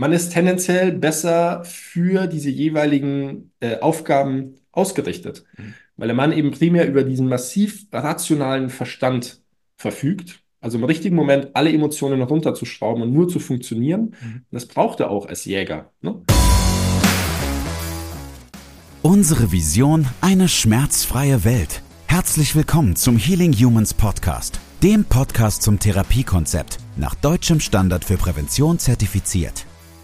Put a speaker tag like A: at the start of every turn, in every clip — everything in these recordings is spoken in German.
A: man ist tendenziell besser für diese jeweiligen äh, Aufgaben ausgerichtet,
B: Mhm.
A: weil der Mann eben primär über diesen massiv rationalen Verstand verfügt. Also im richtigen Moment alle Emotionen runterzuschrauben und nur zu funktionieren.
B: Mhm.
A: Das braucht er auch als Jäger. Ne?
C: Unsere Vision, eine schmerzfreie Welt. Herzlich willkommen zum Healing Humans Podcast, dem Podcast zum Therapiekonzept, nach deutschem Standard für Prävention zertifiziert.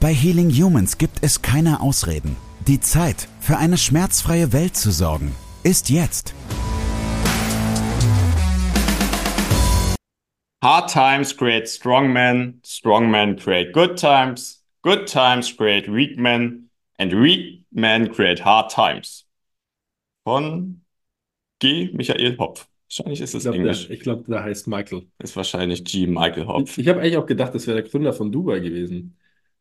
C: Bei Healing Humans gibt es keine Ausreden. Die Zeit, für eine schmerzfreie Welt zu sorgen, ist jetzt.
B: Hard times create strong men, strong men create good times, good times create weak men, and weak men create hard times. Von G. Michael Hopf. Wahrscheinlich ist es
A: Ich glaube,
B: Englisch.
A: der, ich glaub, der heißt Michael.
B: Ist wahrscheinlich G. Michael Hopf.
A: Ich, ich habe eigentlich auch gedacht, das wäre der Gründer von Dubai gewesen.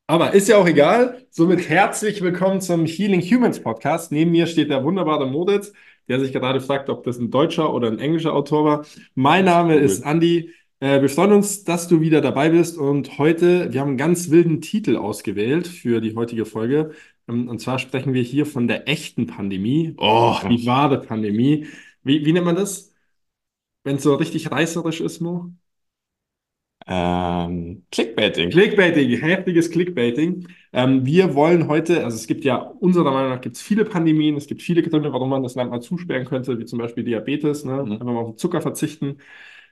A: Aber ist ja auch egal. Somit herzlich willkommen zum Healing Humans Podcast. Neben mir steht der wunderbare Moditz, der sich gerade fragt, ob das ein deutscher oder ein englischer Autor war. Mein Name
B: Cool.
A: ist Andi. Äh, wir freuen uns, dass du wieder dabei bist. Und heute, wir haben einen ganz wilden Titel ausgewählt für die heutige Folge. Ähm, Und zwar sprechen wir hier von der echten Pandemie. Oh, die wahre Pandemie. Wie, wie nennt man das? Wenn es so richtig reißerisch ist, Mo?
B: Ähm, Clickbaiting.
A: Clickbaiting, heftiges Clickbaiting. Ähm, wir wollen heute, also es gibt ja unserer Meinung nach gibt es viele Pandemien, es gibt viele Gründe, warum man das Land mal zusperren könnte, wie zum Beispiel Diabetes, ne?
B: Mhm.
A: Einfach mal auf den Zucker verzichten.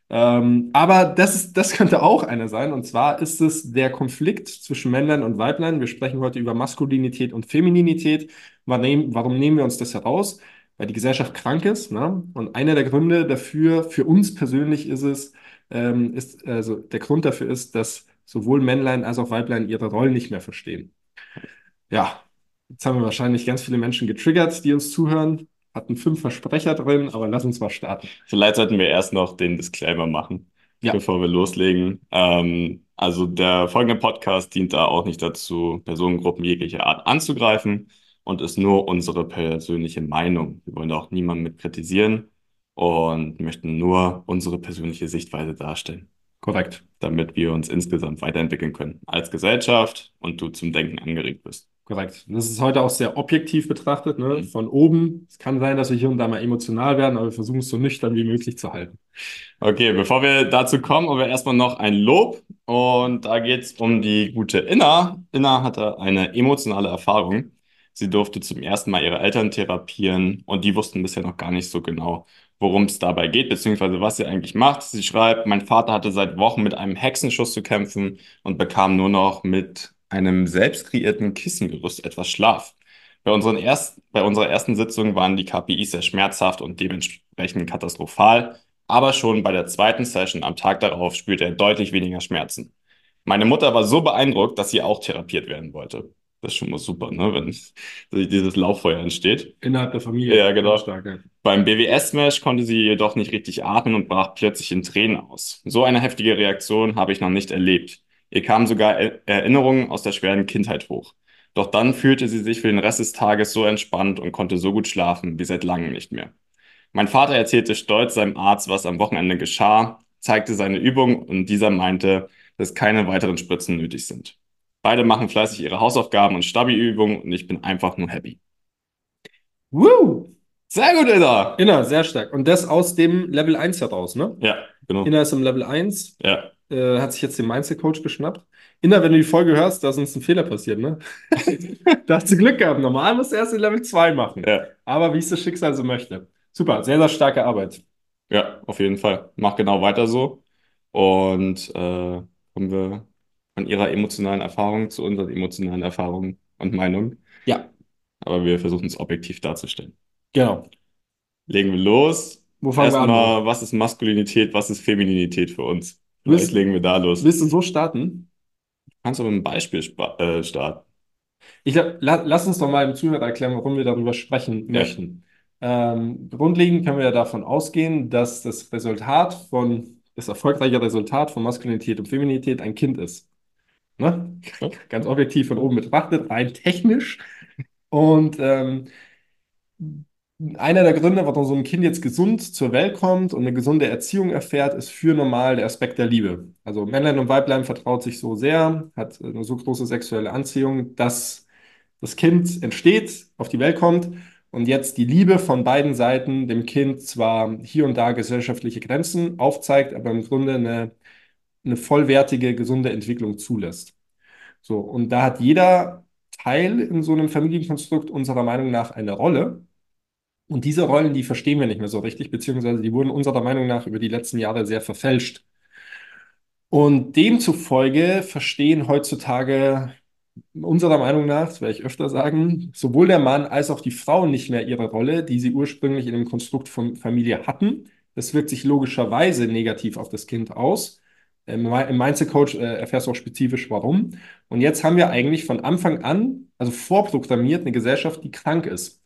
A: Ähm, aber das ist, das könnte auch einer sein. Und zwar ist es der Konflikt zwischen Männlein und Weiblein. Wir sprechen heute über Maskulinität und Femininität. Warum, warum nehmen wir uns das heraus? Weil die Gesellschaft krank ist. Ne? Und einer der Gründe dafür, für uns persönlich ist es, ähm, ist, also der Grund dafür ist, dass sowohl Männlein als auch Weiblein ihre Rollen nicht mehr verstehen. Ja, jetzt haben wir wahrscheinlich ganz viele Menschen getriggert, die uns zuhören. Hatten fünf Versprecher drin, aber lass uns mal starten.
B: Vielleicht sollten wir erst noch den Disclaimer machen,
A: Ja.
B: bevor wir loslegen. Ähm, also der folgende Podcast dient da auch nicht dazu, Personengruppen jeglicher Art anzugreifen und ist nur unsere persönliche Meinung. Wir wollen da auch niemanden mit kritisieren und möchten nur unsere persönliche Sichtweise darstellen,
A: Korrekt.
B: damit wir uns insgesamt weiterentwickeln können als Gesellschaft und du zum Denken angeregt bist.
A: Korrekt. Das ist heute auch sehr objektiv betrachtet, ne? Von oben. Es kann sein, dass wir hier und da mal emotional werden, aber wir versuchen es so nüchtern wie möglich zu halten.
B: Okay, bevor wir dazu kommen, haben wir erstmal noch ein Lob. Und da geht es um die gute Inna. Inna hatte eine emotionale Erfahrung. Sie durfte zum ersten Mal ihre Eltern therapieren und die wussten bisher noch gar nicht so genau, worum es dabei geht, beziehungsweise was sie eigentlich macht. Sie schreibt, mein Vater hatte seit Wochen mit einem Hexenschuss zu kämpfen und bekam nur noch mit einem selbst kreierten Kissengerüst etwas Schlaf. Bei unseren erst, bei unserer ersten Sitzung waren die KPIs sehr schmerzhaft und dementsprechend katastrophal, aber schon bei der zweiten Session am Tag darauf spürte er deutlich weniger Schmerzen. Meine Mutter war so beeindruckt, dass sie auch therapiert werden wollte. Das ist schon mal super, ne, wenn dieses Lauffeuer entsteht.
A: Innerhalb der Familie.
B: Ja, genau.
A: Stark, ja.
B: Beim BWS-Smash konnte sie jedoch nicht richtig atmen und brach plötzlich in Tränen aus. So eine heftige Reaktion habe ich noch nicht erlebt. Ihr kamen sogar Er- Erinnerungen aus der schweren Kindheit hoch. Doch dann fühlte sie sich für den Rest des Tages so entspannt und konnte so gut schlafen wie seit langem nicht mehr. Mein Vater erzählte stolz seinem Arzt, was am Wochenende geschah, zeigte seine Übung und dieser meinte, dass keine weiteren Spritzen nötig sind. Beide machen fleißig ihre Hausaufgaben und Stabi-Übungen und ich bin einfach nur happy.
A: Woo!
B: Sehr gut!
A: Inner, sehr stark. Und das aus dem Level 1 heraus, ne?
B: Ja, genau.
A: Inner ist im Level 1,
B: Ja,
A: äh, hat sich jetzt den Mindset-Coach geschnappt. Inner, wenn du die Folge hörst, da ist uns ein Fehler passiert, ne? Da hast du Glück gehabt. Normal musst du erst in Level 2 machen.
B: ja.
A: Aber wie es das Schicksal so möchte. Super, sehr, sehr starke Arbeit.
B: Ja, auf jeden Fall. Mach genau weiter so. Und äh, kommen wir von ihrer emotionalen Erfahrung zu unseren emotionalen Erfahrungen und Meinungen.
A: Ja.
B: Aber wir versuchen es objektiv darzustellen.
A: Genau.
B: Legen wir los.
A: Wo fangen wir an?
B: Erstmal, was ist Maskulinität, was ist Femininität für uns?
A: Willst-
B: Vielleicht legen wir da los.
A: Willst du so starten?
B: Kannst du mit einem Beispiel äh, starten?
A: Ich glaub, la lass uns doch mal dem Zuhörer erklären, warum wir darüber sprechen
B: Ja,
A: möchten. Ähm, grundlegend können wir ja davon ausgehen, dass das Resultat von, das erfolgreiche Resultat von Maskulinität und Femininität ein Kind ist. Ne? Ganz objektiv von oben betrachtet, rein technisch. Und ähm, einer der Gründe, warum so ein Kind jetzt gesund zur Welt kommt und eine gesunde Erziehung erfährt, ist für normal der Aspekt der Liebe. Also Männlein und Weiblein vertraut sich so sehr, hat eine so große sexuelle Anziehung, dass das Kind entsteht, auf die Welt kommt und jetzt die Liebe von beiden Seiten dem Kind zwar hier und da gesellschaftliche Grenzen aufzeigt, aber im Grunde eine, eine vollwertige, gesunde Entwicklung zulässt. So, und da hat jeder Teil in so einem Familienkonstrukt unserer Meinung nach eine Rolle. Und diese Rollen, die verstehen wir nicht mehr so richtig, beziehungsweise die wurden unserer Meinung nach über die letzten Jahre sehr verfälscht. Und demzufolge verstehen heutzutage unserer Meinung nach, das werde ich öfter sagen, sowohl der Mann als auch die Frau nicht mehr ihre Rolle, die sie ursprünglich in dem Konstrukt von Familie hatten. Das wirkt sich logischerweise negativ auf das Kind aus. Im Mindset Coach äh, erfährst du auch spezifisch warum. Und jetzt haben wir eigentlich von Anfang an, also vorprogrammiert, eine Gesellschaft, die krank ist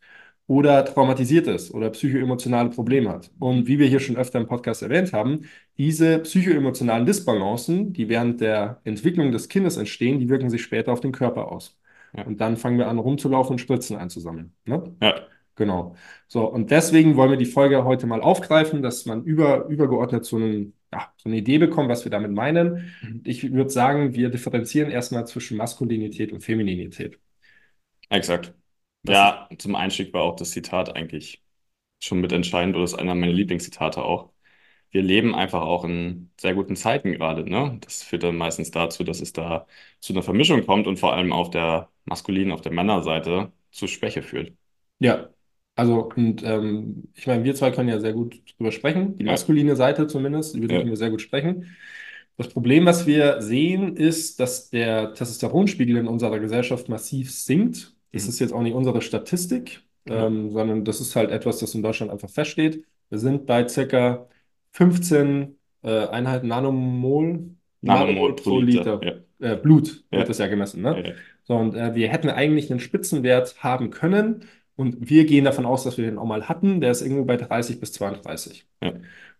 A: oder traumatisiert ist oder psychoemotionale Probleme hat. Und wie wir hier schon öfter im Podcast erwähnt haben, diese psychoemotionalen Disbalancen, die während der Entwicklung des Kindes entstehen, die wirken sich später auf den Körper aus.
B: ja,
A: Und dann fangen wir an, rumzulaufen und Spritzen einzusammeln. Ne?
B: ja,
A: Genau. So, und deswegen wollen wir die Folge heute mal aufgreifen, dass man über, übergeordnet so, einen, ja, so eine Idee bekommt, was wir damit meinen.
B: Mhm.
A: Ich würde sagen, wir differenzieren erstmal zwischen Maskulinität und Femininität.
B: exakt.
A: Das
B: Ja, zum Einstieg war auch das Zitat eigentlich schon mit entscheidend oder ist einer meiner Lieblingszitate auch. Wir leben einfach auch in sehr guten Zeiten gerade, ne? Das führt dann meistens dazu, dass es da zu einer Vermischung kommt und vor allem auf der maskulinen, auf der Männerseite zu Schwäche führt.
A: Ja, also und ähm, ich meine, wir zwei können ja sehr gut drüber sprechen, die
B: Ja,
A: maskuline Seite zumindest, über die
B: ja,
A: können wir sehr gut sprechen. Das Problem, was wir sehen, ist, dass der Testosteronspiegel in unserer Gesellschaft massiv sinkt. Das
B: mhm.
A: ist jetzt auch nicht unsere Statistik,
B: ja,
A: ähm, sondern das ist halt etwas, das in Deutschland einfach feststeht. Wir sind bei circa 15 äh, Einheiten Nanomol,
B: Nanomol
A: Nanomol
B: pro
A: pro
B: Liter.
A: Liter.
B: Ja,
A: Äh, Blut wird
B: ja,
A: das ja gemessen,
B: ja,
A: ne?
B: ja.
A: So, und äh, wir hätten eigentlich einen Spitzenwert haben können. Und wir gehen davon aus, dass wir den auch mal hatten. Der ist irgendwo bei 30 bis 32.
B: ja.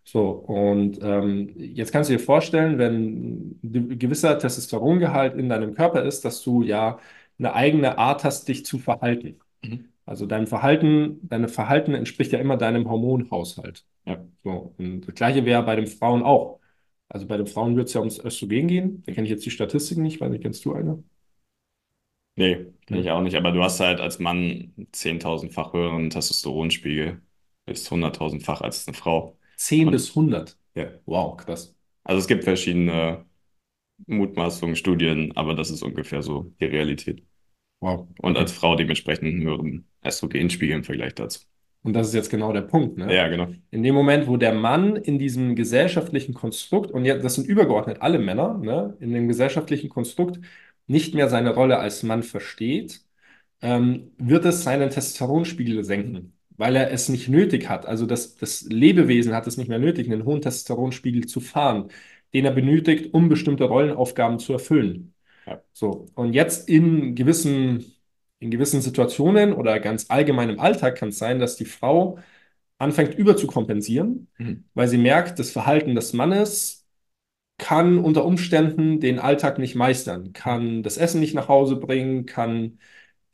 A: So, und ähm, jetzt kannst du dir vorstellen, wenn ein gewisser Testosterongehalt in deinem Körper ist, dass du ja eine eigene Art hast, dich zu verhalten.
B: Mhm.
A: Also dein Verhalten, deine Verhalten entspricht ja immer deinem Hormonhaushalt.
B: Ja.
A: So, und das Gleiche wäre bei den Frauen auch. Also bei den Frauen wird es ja ums Östrogen gehen. Da kenne ich jetzt die Statistiken nicht, weil nicht kennst du eine?
B: Nee, kenne ich auch nicht, aber du hast halt als Mann 10.000-fach höheren Testosteronspiegel bis 100.000-fach als eine Frau.
A: 10
B: Und
A: bis 100.
B: ja,
A: Wow, krass.
B: also es gibt verschiedene Mutmaßungen, Studien, aber das ist ungefähr so die Realität.
A: Wow,
B: Und als
A: okay.
B: Frau dementsprechend einen höheren Östrogenspiegel im Vergleich dazu.
A: Und das ist jetzt genau der Punkt, ne?
B: Ja, genau.
A: In dem Moment, wo der Mann in diesem gesellschaftlichen Konstrukt, und jetzt, das sind übergeordnet alle Männer, ne, in dem gesellschaftlichen Konstrukt nicht mehr seine Rolle als Mann versteht, ähm, wird es seinen Testosteronspiegel senken, weil er es nicht nötig hat. Also das, das Lebewesen hat es nicht mehr nötig, einen hohen Testosteronspiegel zu fahren, den er benötigt, um bestimmte Rollenaufgaben zu erfüllen.
B: Ja.
A: So, und jetzt in gewissen, in gewissen Situationen oder ganz allgemein im Alltag kann es sein, dass die Frau anfängt überzukompensieren,
B: Mhm.
A: weil sie merkt, das Verhalten des Mannes kann unter Umständen den Alltag nicht meistern, kann das Essen nicht nach Hause bringen, kann,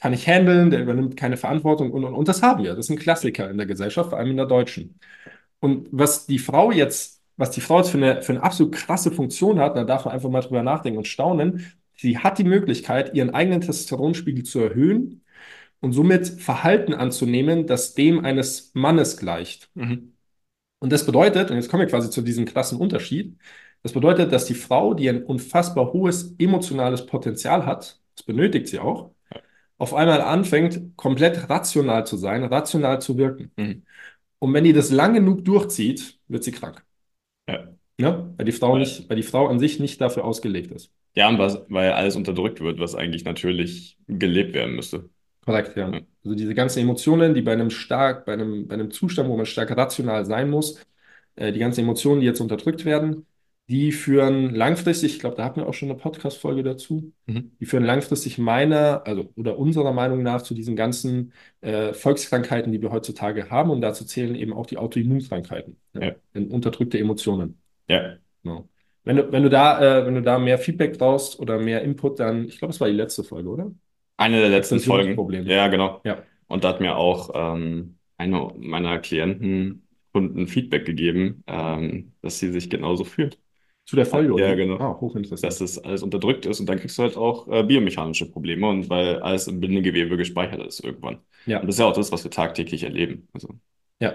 A: kann nicht handeln, der übernimmt keine Verantwortung und, und, und das haben wir. Das ist ein Klassiker in der Gesellschaft, vor allem in der deutschen. Und was die Frau jetzt, was die Frau jetzt für eine, für eine absolut krasse Funktion hat, da darf man einfach mal drüber nachdenken und staunen. Sie hat die Möglichkeit, ihren eigenen Testosteronspiegel zu erhöhen und somit Verhalten anzunehmen, das dem eines Mannes gleicht.
B: Mhm.
A: Und das bedeutet, und jetzt kommen wir quasi zu diesem krassen Unterschied, das bedeutet, dass die Frau, die ein unfassbar hohes emotionales Potenzial hat, das benötigt sie auch, auf einmal anfängt, komplett rational zu sein, rational zu wirken.
B: Mhm.
A: Und wenn die das lang genug durchzieht, wird sie krank.
B: Ja.
A: Ne? Weil die Frau
B: Weil,
A: nicht, weil die Frau an sich nicht dafür ausgelegt ist.
B: ja, und was, weil alles unterdrückt wird, was eigentlich natürlich gelebt werden müsste.
A: Korrekt, ja.
B: Ja.
A: Also diese ganzen Emotionen, die bei einem stark, bei einem, bei einem Zustand, wo man stark rational sein muss, äh, die ganzen Emotionen, die jetzt unterdrückt werden, die führen langfristig, ich glaube, da hatten wir auch schon eine Podcast-Folge dazu,
B: Mhm.
A: die führen langfristig meiner, also oder unserer Meinung nach zu diesen ganzen äh, Volkskrankheiten, die wir heutzutage haben. Und dazu zählen eben auch die Autoimmunkrankheiten,
B: Ja.
A: ja, unterdrückte Emotionen.
B: Ja,
A: Genau. Wenn du, wenn du da, äh, wenn du da mehr Feedback brauchst oder mehr Input, dann, ich glaube, es war die letzte Folge, oder?
B: eine der letzten Folgen. Ja, genau.
A: Ja.
B: Und da hat mir auch ähm, eine meiner Klienten, Kunden Feedback gegeben, ähm, dass sie sich genauso fühlt.
A: Zu der Folge,
B: Ja, genau.
A: Ah, hochinteressant.
B: Dass das alles unterdrückt ist und dann kriegst du halt auch äh, biomechanische Probleme und weil alles im Bindegewebe gespeichert ist irgendwann.
A: Ja.
B: Und das ist ja auch das, was wir tagtäglich erleben. Also
A: Ja,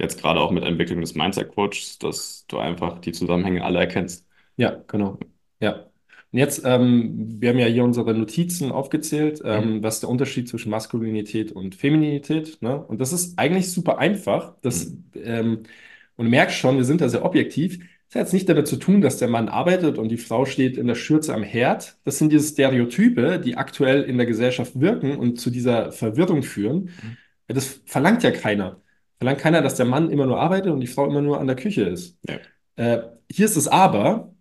B: jetzt gerade auch mit der Entwicklung des Mindset-Coaches, dass du einfach die Zusammenhänge alle erkennst.
A: ja, genau. Ja. Und jetzt, ähm, wir haben ja hier unsere Notizen aufgezählt, ähm, was ist der Unterschied zwischen Maskulinität und Femininität, ne? Und das ist eigentlich super einfach. Das, ähm, und du merkst schon, wir sind da sehr objektiv. Das hat jetzt nicht damit zu tun, dass der Mann arbeitet und die Frau steht in der Schürze am Herd. Das sind diese Stereotype, die aktuell in der Gesellschaft wirken und zu dieser Verwirrung führen. Das verlangt ja keiner. Verlangt keiner, dass der Mann immer nur arbeitet und die Frau immer nur an der Küche ist.
B: Ja.
A: Äh, hier ist es aber,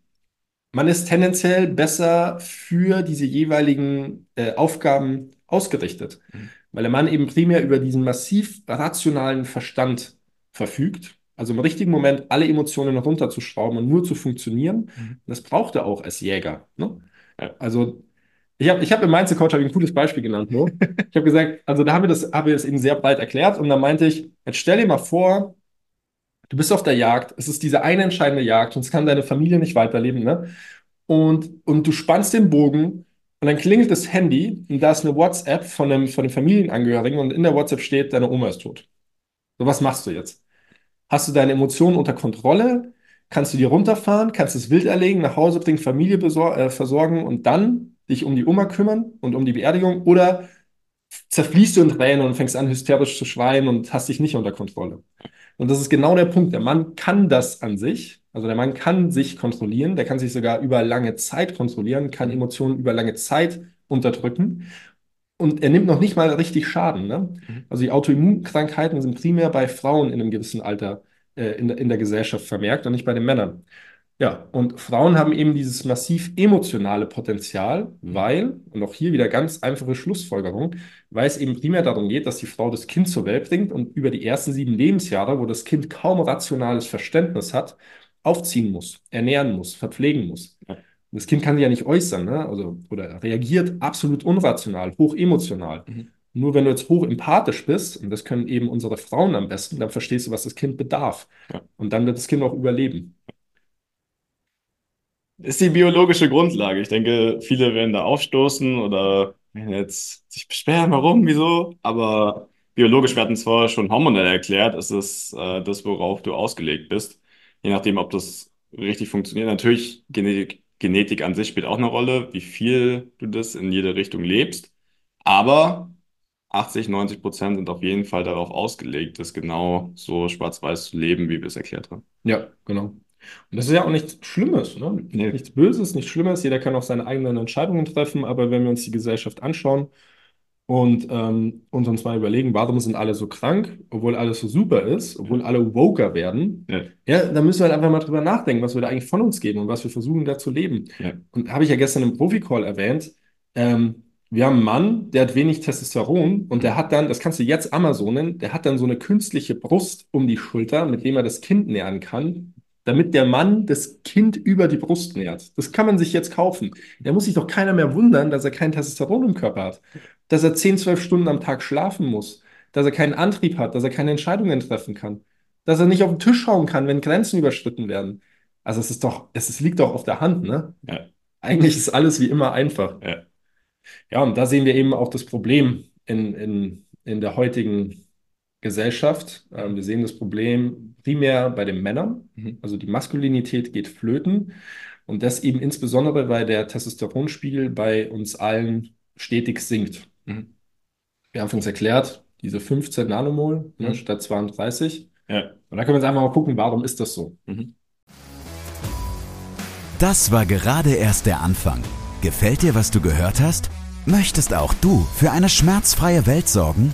A: man ist tendenziell besser für diese jeweiligen äh, Aufgaben ausgerichtet,
B: Mhm.
A: weil der Mann eben primär über diesen massiv rationalen Verstand verfügt. Also im richtigen Moment alle Emotionen runterzuschrauben und nur zu funktionieren.
B: Mhm.
A: Das braucht er auch als Jäger. Ne?
B: Ja.
A: Also ich habe ich hab im Mindset Coach hab ich ein cooles Beispiel genannt. Nur. Ich habe gesagt, also da haben wir das, haben wir das eben sehr breit erklärt und da meinte ich, jetzt stell dir mal vor, du bist auf der Jagd, es ist diese eine entscheidende Jagd, sonst kann deine Familie nicht weiterleben, ne? Und, und du spannst den Bogen und dann klingelt das Handy und da ist eine WhatsApp von einem, von einem Familienangehörigen und in der WhatsApp steht, deine Oma ist tot. So, was machst du jetzt? Hast du deine Emotionen unter Kontrolle? Kannst du die runterfahren? Kannst du es wild erlegen, nach Hause bringen, Familie äh, versorgen und dann dich um die Oma kümmern und um die Beerdigung? Oder zerfließt du in Tränen und fängst an, hysterisch zu schreien und hast dich nicht unter Kontrolle? Und das ist genau der Punkt. Der Mann kann das an sich. Also der Mann kann sich kontrollieren. Der kann sich sogar über lange Zeit kontrollieren, kann Emotionen über lange Zeit unterdrücken. Und er nimmt noch nicht mal richtig Schaden. Ne?
B: Mhm.
A: Also die Autoimmunkrankheiten sind primär bei Frauen in einem gewissen Alter äh, in der, in der Gesellschaft vermerkt und nicht bei den Männern. Ja, und Frauen haben eben dieses massiv emotionale Potenzial, weil, und auch hier wieder ganz einfache Schlussfolgerung, weil es eben primär darum geht, dass die Frau das Kind zur Welt bringt und über die ersten sieben Lebensjahre, wo das Kind kaum rationales Verständnis hat, aufziehen muss, ernähren muss, verpflegen muss.
B: Ja.
A: Das Kind kann sich ja nicht äußern, ne? Also, oder reagiert absolut unrational, hochemotional.
B: Mhm.
A: Nur wenn du jetzt hoch empathisch bist, und das können eben unsere Frauen am besten, dann verstehst du, was das Kind bedarf.
B: Ja.
A: Und dann wird das Kind auch überleben.
B: Ist die biologische Grundlage. Ich denke, viele werden da aufstoßen oder werden jetzt sich beschweren, warum, wieso. Aber biologisch, wir hatten es vorher schon hormonell erklärt, ist es äh, das, worauf du ausgelegt bist. Je nachdem, ob das richtig funktioniert. Natürlich, Genetik, Genetik an sich spielt auch eine Rolle, wie viel du das in jede Richtung lebst. Aber 80, 90 Prozent sind auf jeden Fall darauf ausgelegt, das genau so schwarz-weiß zu leben, wie wir es erklärt haben.
A: Ja, genau. Und das ist ja auch nichts Schlimmes, ne?
B: Nee.
A: Nichts Böses, nichts Schlimmes. Jeder kann auch seine eigenen Entscheidungen treffen. Aber wenn wir uns die Gesellschaft anschauen und, ähm, uns mal überlegen, warum sind alle so krank, obwohl alles so super ist, obwohl alle woker werden,
B: Ja.
A: ja, dann müssen wir halt einfach mal drüber nachdenken, was wir da eigentlich von uns geben und was wir versuchen da zu leben.
B: Ja.
A: Und habe ich ja gestern im Profi-Call erwähnt, ähm, wir haben einen Mann, der hat wenig Testosteron und der hat dann, das kannst du jetzt Amazonen, der hat dann so eine künstliche Brust um die Schulter, mit dem er das Kind nähren kann, damit der Mann das Kind über die Brust nährt. Das kann man sich jetzt kaufen. Da muss sich doch keiner mehr wundern, dass er kein Testosteron im Körper hat, dass er 10, 12 Stunden am Tag schlafen muss, dass er keinen Antrieb hat, dass er keine Entscheidungen treffen kann, dass er nicht auf den Tisch schauen kann, wenn Grenzen überschritten werden. Also es ist doch, es, es liegt doch auf der Hand, ne?
B: Ja.
A: Eigentlich ist alles wie immer einfach.
B: Ja.
A: Ja, und da sehen wir eben auch das Problem in, in, in der heutigen Gesellschaft. Ähm, wir sehen das Problem primär bei den Männern.
B: Mhm.
A: Also die Maskulinität geht flöten. Und das eben insbesondere, weil der Testosteronspiegel bei uns allen stetig sinkt.
B: Mhm.
A: Wir haben uns erklärt, diese 15 Nanomol ne,
B: Mhm.
A: statt 32.
B: Ja.
A: Und da können wir jetzt einfach mal gucken, warum ist das so?
B: Mhm.
C: Das war gerade erst der Anfang. Gefällt dir, was du gehört hast? Möchtest auch du für eine schmerzfreie Welt sorgen?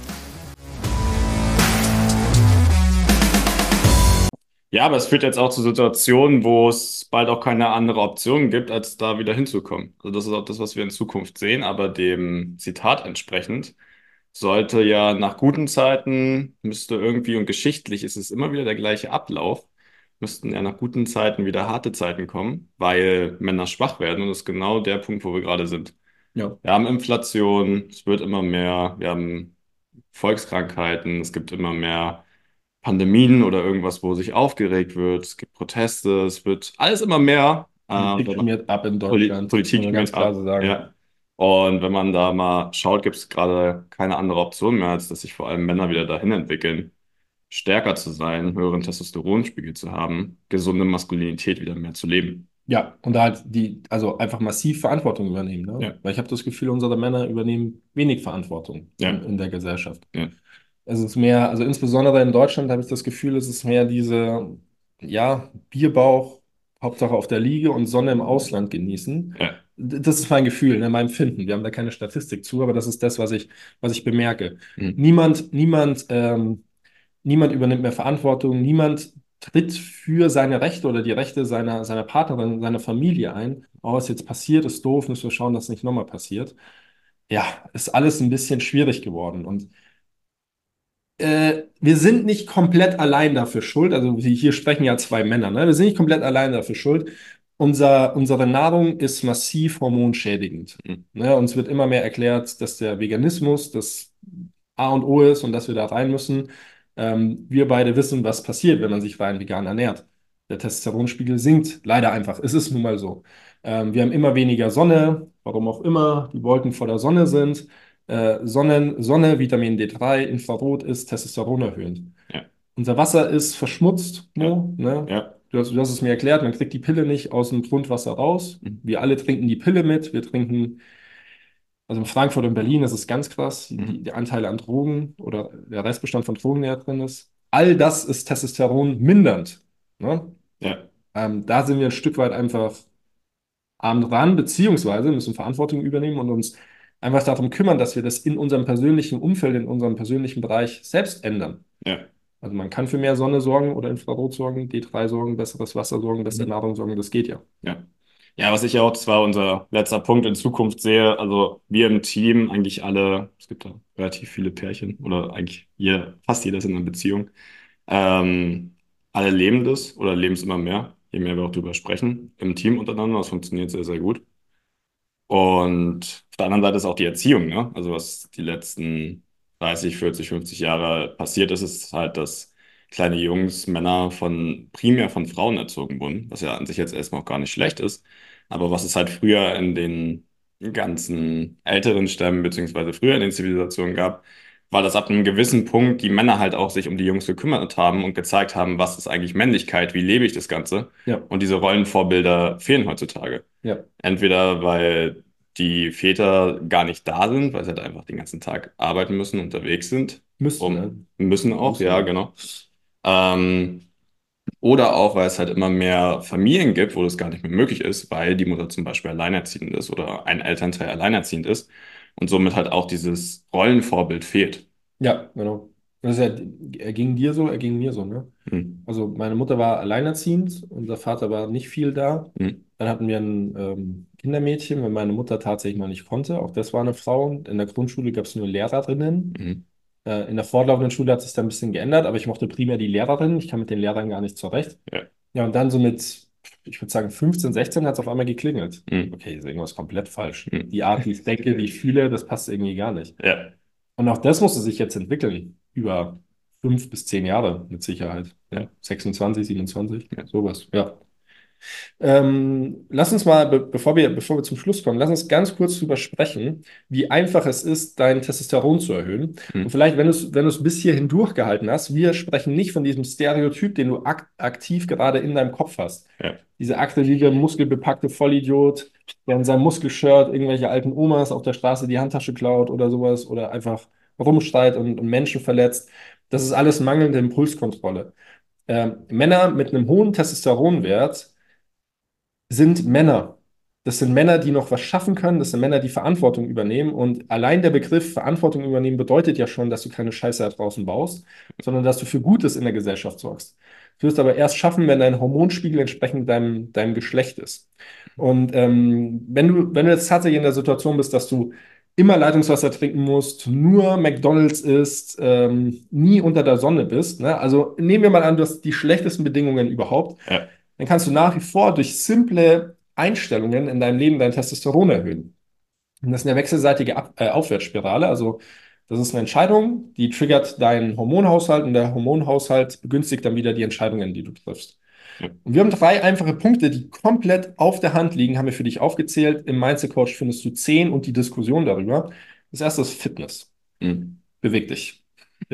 B: Ja, aber es führt jetzt auch zu Situationen, wo es bald auch keine andere Option gibt, als da wieder hinzukommen. Also das ist auch das, was wir in Zukunft sehen, aber dem Zitat entsprechend sollte ja nach guten Zeiten, müsste irgendwie, und geschichtlich ist es immer wieder der gleiche Ablauf, müssten ja nach guten Zeiten wieder harte Zeiten kommen, weil Männer schwach werden und das ist genau der Punkt, wo wir gerade sind.
A: Ja.
B: Wir haben Inflation, es wird immer mehr, wir haben Volkskrankheiten, es gibt immer mehr Pandemien oder irgendwas, wo sich aufgeregt wird, es gibt Proteste, es wird alles immer mehr.
A: Politik schmiert ab in Deutschland,
B: Politik schmiert
A: klar
B: ab.
A: so sagen.
B: Ja. Und wenn man da mal schaut, gibt es gerade keine andere Option mehr, als dass sich vor allem Männer wieder dahin entwickeln, stärker zu sein, höheren Testosteronspiegel zu haben, gesunde Maskulinität wieder mehr zu leben.
A: Ja, und da halt die, also einfach massiv Verantwortung übernehmen, ne?
B: Ja.
A: Weil ich habe das Gefühl, unsere Männer übernehmen wenig Verantwortung
B: Ja.
A: in, in der Gesellschaft.
B: Ja.
A: Es ist mehr, also insbesondere in Deutschland habe ich das Gefühl, es ist mehr diese, ja, Bierbauch, Hauptsache auf der Liege und Sonne im Ausland genießen.
B: Ja.
A: Das ist mein Gefühl, ne, mein Empfinden. Wir haben da keine Statistik zu, aber das ist das, was ich, was ich bemerke.
B: Mhm.
A: Niemand, niemand, ähm, niemand übernimmt mehr Verantwortung, niemand tritt für seine Rechte oder die Rechte seiner, seiner Partnerin, seiner Familie ein. Oh, was jetzt passiert, ist doof, müssen wir schauen, dass es nicht nochmal passiert. Ja, ist alles ein bisschen schwierig geworden. Und äh, wir sind nicht komplett allein dafür schuld. Also hier sprechen ja zwei Männer, ne? Wir sind nicht komplett allein dafür schuld. Unser, unsere Nahrung ist massiv hormonschädigend.
B: Mhm.
A: Ne? Uns wird immer mehr erklärt, dass der Veganismus das A und O ist und dass wir da rein müssen. Ähm, wir beide wissen, was passiert, wenn man sich rein vegan ernährt. Der Testosteronspiegel sinkt leider einfach. Es ist nun mal so. Ähm, wir haben immer weniger Sonne, warum auch immer die Wolken vor der Sonne sind. Äh, Sonnen, Sonne, Vitamin D3, Infrarot ist Testosteron erhöhend.
B: Ja.
A: Unser Wasser ist verschmutzt.
B: Ja.
A: Mo, ne?
B: Ja.
A: Du hast, du hast es mir erklärt, man kriegt die Pille nicht aus dem Grundwasser raus.
B: Mhm.
A: Wir alle trinken die Pille mit. Wir trinken, also in Frankfurt und Berlin, das ist ganz krass, die,
B: Mhm.
A: die Anteile an Drogen oder der Restbestand von Drogen, der drin ist. All das ist Testosteron mindernd. Ne?
B: Ja.
A: Ähm, da sind wir ein Stück weit einfach arm dran, beziehungsweise müssen Verantwortung übernehmen und uns einfach darum kümmern, dass wir das in unserem persönlichen Umfeld, in unserem persönlichen Bereich selbst ändern.
B: Ja.
A: Also man kann für mehr Sonne sorgen oder Infrarot sorgen, D3 sorgen, besseres Wasser sorgen, bessere
B: Mhm.
A: Nahrung sorgen, das geht ja.
B: Ja. Ja, was ich ja auch, das war unser letzter Punkt in Zukunft sehe, also wir im Team, eigentlich alle, es gibt da relativ viele Pärchen oder eigentlich hier, fast jeder ist in einer Beziehung, ähm, alle leben das oder leben es immer mehr, je mehr wir auch drüber sprechen, im Team untereinander, das funktioniert sehr, sehr gut. Und auf der anderen Seite ist auch die Erziehung, ne? Also was die letzten 30, 40, 50 Jahre passiert ist, ist halt, dass kleine Jungs, Männer von primär von Frauen erzogen wurden, was ja an sich jetzt erstmal auch gar nicht schlecht ist. Aber was es halt früher in den ganzen älteren Stämmen, beziehungsweise früher in den Zivilisationen gab, war, dass ab einem gewissen Punkt die Männer halt auch sich um die Jungs gekümmert haben und gezeigt haben, was ist eigentlich Männlichkeit, wie lebe ich das Ganze.
A: Ja.
B: Und diese Rollenvorbilder fehlen heutzutage.
A: Ja.
B: Entweder weil die Väter gar nicht da sind, weil sie halt einfach den ganzen Tag arbeiten müssen, unterwegs sind,
A: Müssen,
B: um,
A: ne?
B: müssen auch,
A: Müssen.
B: ja, genau. Ähm, oder auch, weil es halt immer mehr Familien gibt, wo das gar nicht mehr möglich ist, weil die Mutter zum Beispiel alleinerziehend ist oder ein Elternteil alleinerziehend ist und somit halt auch dieses Rollenvorbild fehlt.
A: Ja, genau. Das ist ja, er ging dir so, er ging mir so, ne?
B: Hm.
A: Also meine Mutter war alleinerziehend, unser Vater war nicht viel da.
B: Hm.
A: Dann hatten wir ein ähm, Kindermädchen, weil meine Mutter tatsächlich noch nicht konnte. Auch das war eine Frau. In der Grundschule gab es nur Lehrerinnen.
B: Hm.
A: Äh, in der fortlaufenden Schule hat sich da ein bisschen geändert, aber ich mochte primär die Lehrerinnen. Ich kam mit den Lehrern gar nicht zurecht.
B: Ja.
A: Ja, und dann so mit, ich würde sagen, 15, 16 hat es auf einmal geklingelt.
B: Hm.
A: Okay, ist irgendwas komplett falsch.
B: Hm.
A: Die Art, wie ich denke, wie ich fühle, das passt irgendwie gar nicht.
B: Ja,
A: Und auch das musste sich jetzt entwickeln. Über fünf bis zehn Jahre mit Sicherheit.
B: Ja.
A: 26, 27,
B: Ja.
A: sowas. Ja. Ähm, lass uns mal, be bevor wir, bevor wir zum Schluss kommen, lass uns ganz kurz darüber sprechen, wie einfach es ist, dein Testosteron zu erhöhen.
B: Hm.
A: Und vielleicht, wenn du es wenn du es bis hierhin durchgehalten hast, wir sprechen nicht von diesem Stereotyp, den du ak aktiv gerade in deinem Kopf hast.
B: Ja.
A: Diese aktive, muskelbepackte Vollidiot, der in seinem Muskelshirt irgendwelche alten Omas auf der Straße die Handtasche klaut oder sowas oder einfach rumschreit und, und Menschen verletzt. Das ist alles mangelnde Impulskontrolle. Ähm, Männer mit einem hohen Testosteronwert sind Männer. Das sind Männer, die noch was schaffen können. Das sind Männer, die Verantwortung übernehmen. Und allein der Begriff Verantwortung übernehmen bedeutet ja schon, dass du keine Scheiße da draußen baust, sondern dass du für Gutes in der Gesellschaft sorgst. Du wirst aber erst schaffen, wenn dein Hormonspiegel entsprechend deinem, deinem Geschlecht ist. Und ähm, wenn du, wenn du jetzt tatsächlich in der Situation bist, dass du immer Leitungswasser trinken musst, nur McDonald's isst, ähm, nie unter der Sonne bist, ne? Also nehmen wir mal an, du hast die schlechtesten Bedingungen überhaupt
B: Ja.
A: Dann kannst du nach wie vor durch simple Einstellungen in deinem Leben dein Testosteron erhöhen. Und das ist eine wechselseitige Ab äh, Aufwärtsspirale. Also das ist eine Entscheidung, die triggert deinen Hormonhaushalt und der Hormonhaushalt begünstigt dann wieder die Entscheidungen, die du triffst. Und wir haben drei einfache Punkte, die komplett auf der Hand liegen, haben wir für dich aufgezählt. Im Mindset Coach findest du zehn und die Diskussion darüber. Das erste ist Fitness.
B: Hm.
A: Beweg dich.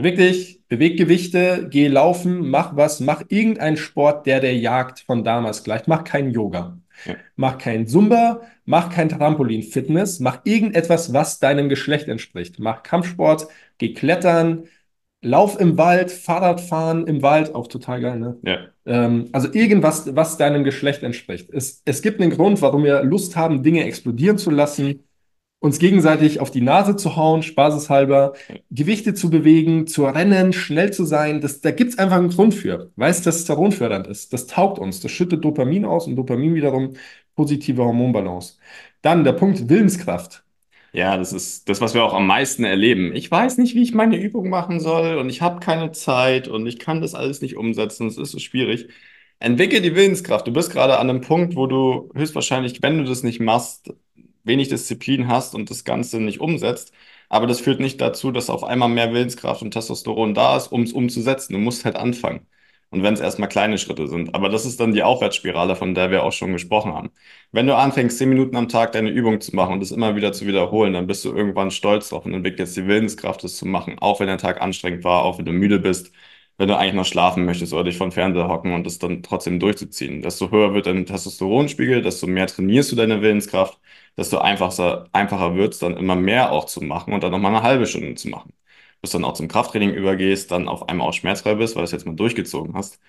A: Dich, beweg Gewichte, geh laufen, mach was, mach irgendeinen Sport, der der Jagd von damals gleicht. Mach kein Yoga,
B: Ja.
A: mach kein Zumba, mach kein Trampolin-Fitness, mach irgendetwas, was deinem Geschlecht entspricht. Mach Kampfsport, geh klettern, lauf im Wald, Fahrrad fahren im Wald, auch total geil, ne?
B: Ja.
A: Ähm, also irgendwas, was deinem Geschlecht entspricht. Es, es gibt einen Grund, warum wir Lust haben, Dinge explodieren zu lassen, uns gegenseitig auf die Nase zu hauen, spaßeshalber, Gewichte zu bewegen, zu rennen, schnell zu sein. Das, da gibt es einfach einen Grund für, weil es testosteronfördernd ist. Das taugt uns. Das schüttet Dopamin aus und Dopamin wiederum positive Hormonbalance. Dann der Punkt Willenskraft.
B: Ja, das ist das, was wir auch am meisten erleben. Ich weiß nicht, wie ich meine Übung machen soll und ich habe keine Zeit und ich kann das alles nicht umsetzen. Es ist so schwierig. Entwickel die Willenskraft. Du bist gerade an einem Punkt, wo du höchstwahrscheinlich, wenn du das nicht machst, wenig Disziplin hast und das Ganze nicht umsetzt. Aber das führt nicht dazu, dass auf einmal mehr Willenskraft und Testosteron da ist, um es umzusetzen. Du musst halt anfangen. Und wenn es erstmal kleine Schritte sind. Aber das ist dann die Aufwärtsspirale, von der wir auch schon gesprochen haben. Wenn du anfängst, zehn Minuten am Tag deine Übung zu machen und das immer wieder zu wiederholen, dann bist du irgendwann stolz drauf und entwickelst die Willenskraft, das zu machen. Auch wenn der Tag anstrengend war, auch wenn du müde bist, wenn du eigentlich noch schlafen möchtest oder dich vor den Fernseher hocken und das dann trotzdem durchzuziehen. Desto höher wird dein Testosteronspiegel, desto mehr trainierst du deine Willenskraft, desto einfacher, einfacher wird es dann immer mehr auch zu machen und dann nochmal eine halbe Stunde zu machen. Bis dann auch zum Krafttraining übergehst, dann auf einmal auch schmerzfrei bist, weil du es jetzt mal durchgezogen hast.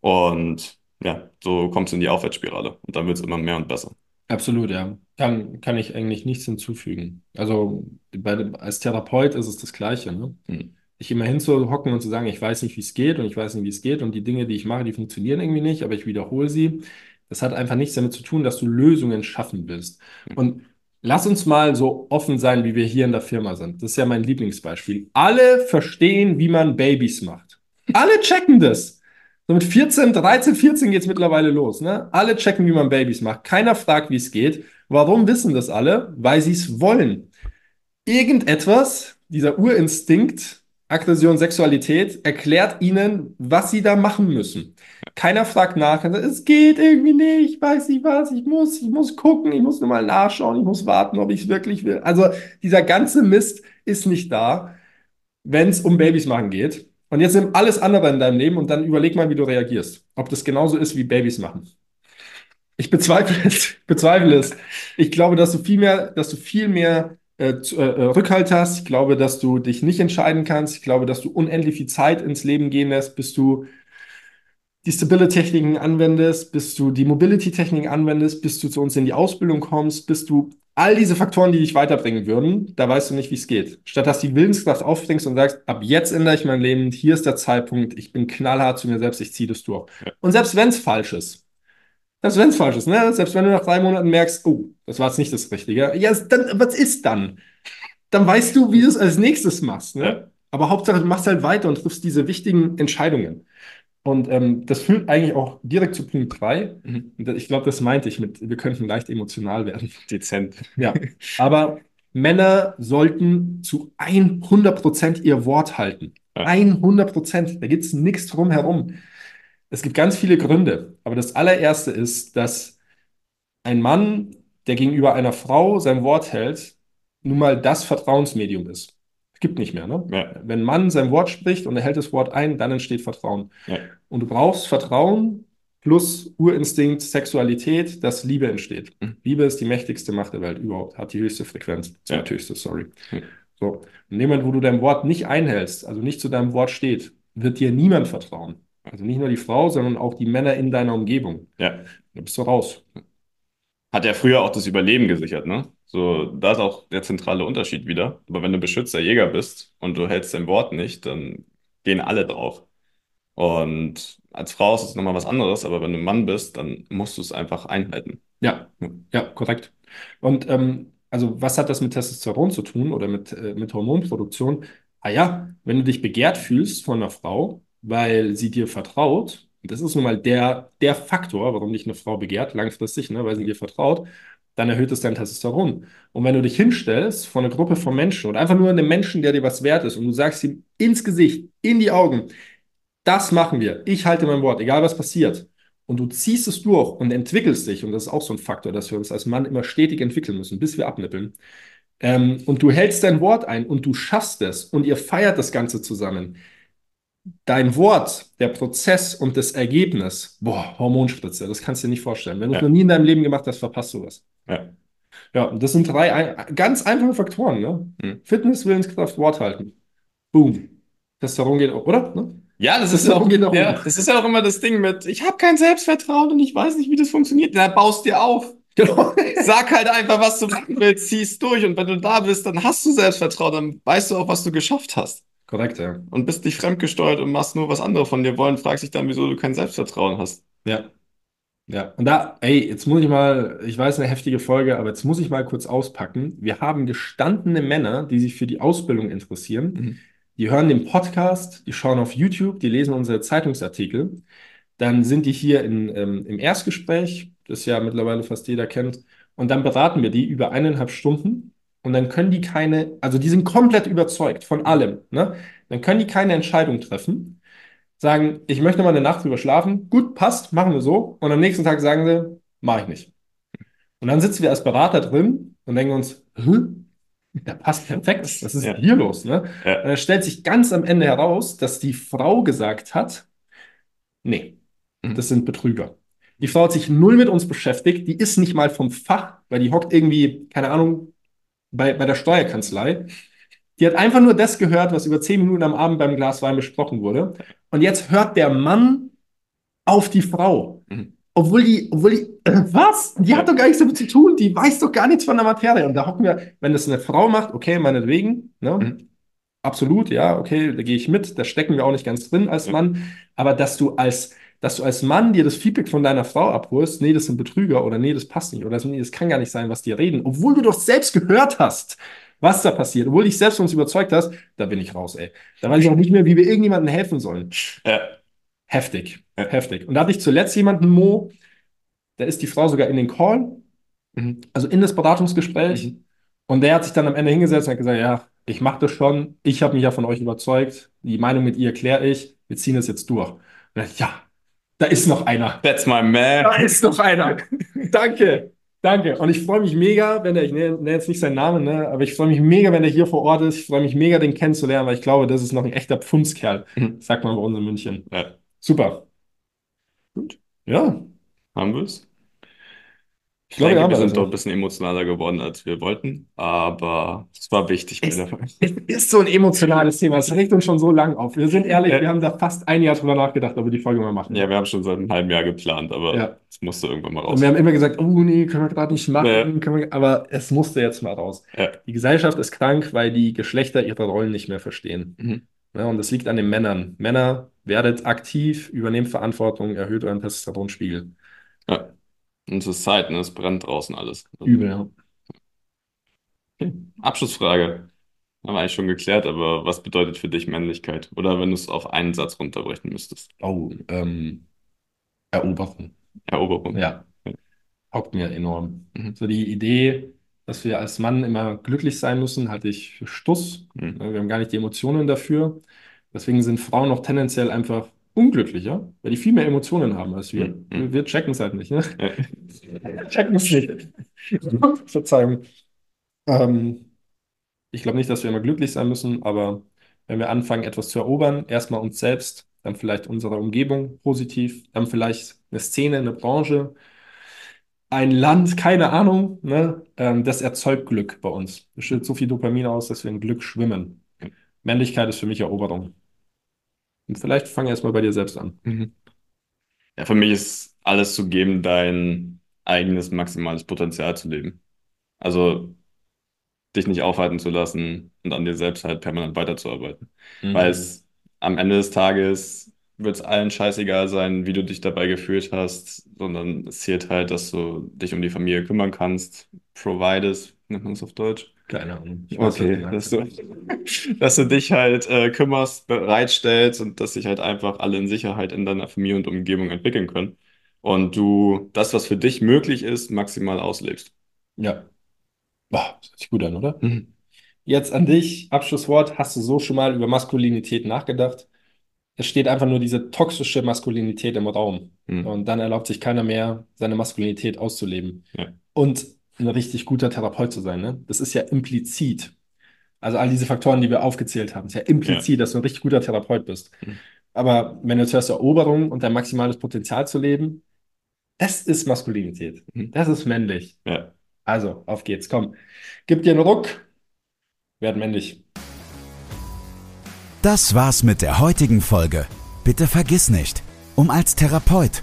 B: Und ja, so kommst du in die Aufwärtsspirale und dann wird es immer mehr und besser.
A: Absolut, ja. Kann, kann ich eigentlich nichts hinzufügen. Also bei, als Therapeut ist es das Gleiche, ne?
B: Mhm.
A: Sich immer hinzuhocken und zu sagen, ich weiß nicht, wie es geht und ich weiß nicht, wie es geht und die Dinge, die ich mache, die funktionieren irgendwie nicht, aber ich wiederhole sie. Das hat einfach nichts damit zu tun, dass du Lösungen schaffen willst. Und lass uns mal so offen sein, wie wir hier in der Firma sind. Das ist ja mein Lieblingsbeispiel. Alle verstehen, wie man Babys macht. Alle checken das. So mit 14, 13, 14 geht es mittlerweile los. Ne? Alle checken, wie man Babys macht. Keiner fragt, wie es geht. Warum wissen das alle? Weil sie es wollen. Irgendetwas, dieser Urinstinkt, Aggression, Sexualität, erklärt ihnen, was sie da machen müssen. Keiner fragt nach. Es geht irgendwie nicht, ich weiß nicht was, ich muss, ich muss gucken, ich muss nur mal nachschauen, ich muss warten, ob ich es wirklich will. Also dieser ganze Mist ist nicht da, wenn es um Babys machen geht. Und jetzt nimm alles andere in deinem Leben und dann überleg mal, wie du reagierst. Ob das genauso ist wie Babys machen. Ich bezweifle es, bezweifle es. Ich glaube, dass du viel mehr, dass du viel mehr äh, zu- äh, äh, Rückhalt hast. Ich glaube, dass du dich nicht entscheiden kannst. Ich glaube, dass du unendlich viel Zeit ins Leben gehen lässt, bis du die Stability-Techniken anwendest, bis du die Mobility-Techniken anwendest, bis du zu uns in die Ausbildung kommst, bis du all diese Faktoren, die dich weiterbringen würden, da weißt du nicht, wie es geht. Statt dass du die Willenskraft aufbringst und sagst, ab jetzt ändere ich mein Leben, hier ist der Zeitpunkt, ich bin knallhart zu mir selbst, ich ziehe das durch.
B: Ja.
A: Und selbst wenn es falsch ist, selbst wenn es falsch ist, ne? Selbst wenn du nach drei Monaten merkst, oh, das war jetzt nicht das Richtige, ja, dann, was ist dann? Dann weißt du, wie du es als nächstes machst, ne? Aber Hauptsache, du machst halt weiter und triffst diese wichtigen Entscheidungen. Und ähm, das führt eigentlich auch direkt zu Punkt 3.
B: Mhm.
A: Ich glaube, das meinte ich mit, wir könnten leicht emotional werden.
B: Dezent.
A: Ja, aber Männer sollten zu 100% ihr Wort halten.
B: Ja.
A: 100%. Da gibt es nichts drum herum. Es gibt ganz viele Gründe, aber das allererste ist, dass ein Mann, der gegenüber einer Frau sein Wort hält, nun mal das Vertrauensmedium ist. Es gibt nicht mehr, ne?
B: Ja.
A: Wenn ein Mann sein Wort spricht und er hält das Wort ein, dann entsteht Vertrauen.
B: Ja.
A: Und du brauchst Vertrauen plus Urinstinkt, Sexualität, dass Liebe entsteht.
B: Mhm.
A: Liebe ist die mächtigste Macht der Welt überhaupt, hat die höchste Frequenz,
B: Ja.
A: zweithöchste, sorry.
B: Mhm.
A: So. In dem Moment, wo du dein Wort nicht einhältst, also nicht zu deinem Wort steht, wird dir niemand vertrauen. Also nicht nur die Frau, sondern auch die Männer in deiner Umgebung.
B: Ja.
A: Da bist du raus.
B: Hat ja früher auch das Überleben gesichert, ne? So, da ist auch der zentrale Unterschied wieder. Aber wenn du Beschützer Jäger bist und du hältst dein Wort nicht, dann gehen alle drauf. Und als Frau ist es nochmal was anderes, aber wenn du ein Mann bist, dann musst du es einfach einhalten.
A: Ja, ja, korrekt. Und ähm, also was hat das mit Testosteron zu tun oder mit, äh, mit Hormonproduktion? Ah ja, wenn du dich begehrt fühlst von einer Frau, weil sie dir vertraut, und das ist nun mal der, der Faktor, warum dich eine Frau begehrt, langfristig, ne, weil sie dir vertraut, dann erhöht es dein Testosteron. Und wenn du dich hinstellst vor einer Gruppe von Menschen oder einfach nur einem Menschen, der dir was wert ist, und du sagst ihm ins Gesicht, in die Augen, das machen wir, ich halte mein Wort, egal was passiert, und du ziehst es durch und entwickelst dich, und das ist auch so ein Faktor, dass wir uns als Mann immer stetig entwickeln müssen, bis wir abnippeln, ähm, und du hältst dein Wort ein und du schaffst es und ihr feiert das Ganze zusammen. Dein Wort, der Prozess und das Ergebnis, boah, Hormonspritze, das kannst du dir nicht vorstellen. Wenn du es
B: Ja.
A: noch nie in deinem Leben gemacht hast, verpasst du was.
B: Ja.
A: Ja, das sind drei ein, ganz einfache Faktoren, ne?
B: Mhm.
A: Fitness, Willenskraft, Wort halten. Boom. Testosteron geht auch, oder? Ne?
B: Ja, das
A: Das
B: ist auch, ja, das ist ja auch immer das Ding mit, ich habe kein Selbstvertrauen und ich weiß nicht, wie das funktioniert. Da baust dir auf.
A: Genau.
B: Sag halt einfach, was du machen willst, zieh's durch und wenn du da bist, dann hast du Selbstvertrauen, dann weißt du auch, was du geschafft hast.
A: Korrekt, ja.
B: Und bist nicht fremdgesteuert und machst nur, was andere von dir wollen, fragst dich dann, wieso du kein Selbstvertrauen hast.
A: Ja. Ja, und da, ey, jetzt muss ich mal, ich weiß, eine heftige Folge, aber jetzt muss ich mal kurz auspacken. Wir haben gestandene Männer, die sich für die Ausbildung interessieren.
B: Mhm.
A: Die hören den Podcast, die schauen auf YouTube, die lesen unsere Zeitungsartikel. Dann sind die hier in, ähm, im Erstgespräch, das ja mittlerweile fast jeder kennt. Und dann beraten wir die über eineinhalb Stunden. Und dann können die keine, also die sind komplett überzeugt von allem. Ne? Dann können die keine Entscheidung treffen sagen, ich möchte mal eine Nacht drüber schlafen. Gut, passt, machen wir so. Und am nächsten Tag sagen sie, mache ich nicht. Und dann sitzen wir als Berater drin und denken uns, Hä? der passt perfekt. Was ist
B: Ja.
A: hier los? Ne?
B: Ja.
A: Und dann stellt sich ganz am Ende heraus, dass die Frau gesagt hat, nee,
B: Mhm.
A: das sind Betrüger. Die Frau hat sich null mit uns beschäftigt, die ist nicht mal vom Fach, weil die hockt irgendwie, keine Ahnung, bei, bei der Steuerkanzlei. Die hat einfach nur das gehört, was über zehn Minuten am Abend beim Glas Wein besprochen wurde. Und jetzt hört der Mann auf die Frau.
B: Mhm.
A: Obwohl die, obwohl die, äh, was? Die hat doch gar nichts damit zu tun. Die weiß doch gar nichts von der Materie. Und da hocken wir, wenn das eine Frau macht, okay, meinetwegen, ne?
B: Mhm.
A: Absolut, ja, okay, da gehe ich mit. Da stecken wir auch nicht ganz drin als. Mann. Aber dass du als, dass du als Mann dir das Feedback von deiner Frau abholst, nee, das sind Betrüger oder nee, das passt nicht oder nee, das kann gar nicht sein, was die reden, obwohl du doch selbst gehört hast, was da passiert, obwohl dich selbst von uns überzeugt hast, da bin ich raus, ey. Da weiß ich auch nicht mehr, wie wir irgendjemandem helfen sollen.
B: Ja.
A: Heftig,
B: Ja.
A: heftig. Und da hatte ich zuletzt jemanden, Mo, da ist die Frau sogar in den Call,
B: Mhm.
A: also in das Beratungsgespräch.
B: Mhm.
A: Und der hat sich dann am Ende hingesetzt und hat gesagt, ja, ich mache das schon, ich habe mich ja von euch überzeugt, die Meinung mit ihr kläre ich, wir ziehen das jetzt durch. Und dann, ja, da ist noch einer.
B: That's my man.
A: Da ist noch einer. Danke, danke. Und ich freue mich mega, wenn er, ich nenne jetzt nicht seinen Namen, ne, aber ich freue mich mega, wenn er hier vor Ort ist. Ich freue mich mega, den kennenzulernen, weil ich glaube, das ist noch ein echter Pfundskerl,
B: Mhm.
A: sagt man bei uns in München.
B: Ja.
A: Super.
B: Gut.
A: Ja,
B: Haben wir es?
A: Ich glaube,
B: denke,
A: ja,
B: wir sind
A: also.
B: doch ein bisschen emotionaler geworden, als wir wollten, aber es war wichtig bei
A: Es-. Es ist so ein emotionales Thema. Es regt uns schon so lang auf. Wir sind ehrlich,
B: Ja.
A: wir haben da fast ein Jahr drüber nachgedacht, ob wir die Folge mal machen.
B: Ja, wir haben schon seit einem halben Jahr geplant, aber
A: Ja.
B: es musste irgendwann mal
A: Und
B: raus.
A: wir haben immer gesagt, oh nee, können wir gerade nicht machen,
B: Ja.
A: können wir, aber es musste jetzt mal raus.
B: Ja.
A: Die Gesellschaft ist krank, weil die Geschlechter ihre Rollen nicht mehr verstehen.
B: Mhm.
A: Ja, und das liegt an den Männern. Männer, werdet aktiv, übernehmt Verantwortung, erhöht euren Testosteronspiegel.
B: Ja. Und es ist Zeit, ne? Es brennt draußen alles. Also,
A: Übel, ja.
B: Abschlussfrage. Haben wir eigentlich schon geklärt, aber was bedeutet für dich Männlichkeit? Oder wenn du es auf einen Satz runterbrechen müsstest?
A: Oh, ähm, Eroberung.
B: Eroberung.
A: Ja. Haupt mir enorm.
B: Mhm.
A: So die Idee, dass wir als Mann immer glücklich sein müssen, halte ich für Stuss.
B: Mhm.
A: Wir haben gar nicht die Emotionen dafür. Deswegen sind Frauen auch tendenziell einfach unglücklicher, weil die viel mehr Emotionen haben als wir.
B: Mhm.
A: Wir checken es halt nicht, ne?
B: Ja.
A: checken es nicht. Verzeihung. Ähm, ich glaube nicht, dass wir immer glücklich sein müssen, aber wenn wir anfangen, etwas zu erobern, erstmal uns selbst, dann vielleicht unsere Umgebung positiv, dann vielleicht eine Szene, eine Branche, ein Land, keine Ahnung, ne? Ähm, das erzeugt Glück bei uns. Es schüttet so viel Dopamin aus, dass wir in Glück schwimmen. Männlichkeit ist für mich Eroberung. Und vielleicht fang erstmal bei dir selbst an.
B: Mhm. Ja, für mich ist alles zu geben, dein eigenes maximales Potenzial zu leben. Also dich nicht aufhalten zu lassen und an dir selbst halt permanent weiterzuarbeiten. Weil es am Ende des Tages wird es allen scheißegal sein, wie du dich dabei gefühlt hast, sondern es zählt halt, dass du dich um die Familie kümmern kannst. Providest, nennt man es auf Deutsch.
A: Keine Ahnung. Weiß,
B: Okay, dass du, dass du dich halt äh, kümmerst, bereitstellst und dass sich halt einfach alle in Sicherheit in deiner Familie und Umgebung entwickeln können. Und du das, was für dich möglich ist, maximal auslebst.
A: Ja. Boah, das hört sich gut an, oder?
B: Mhm.
A: Jetzt an dich, Abschlusswort. Hast du so schon mal über Maskulinität nachgedacht? Es steht einfach nur diese toxische Maskulinität im Raum.
B: Mhm.
A: Und dann erlaubt sich keiner mehr, seine Maskulinität auszuleben.
B: Ja.
A: Und ein richtig guter Therapeut zu sein, ne? Das ist ja implizit. Also all diese Faktoren, die wir aufgezählt haben, ist ja implizit, dass du ein richtig guter Therapeut bist.
B: Mhm.
A: Aber wenn du hörst, Eroberung und dein maximales Potenzial zu leben, das ist Maskulinität.
B: Mhm.
A: Das ist männlich.
B: Ja.
A: Also, auf geht's, komm. Gib dir einen Ruck, werd männlich.
C: Das war's mit der heutigen Folge. Bitte vergiss nicht, um als Therapeut,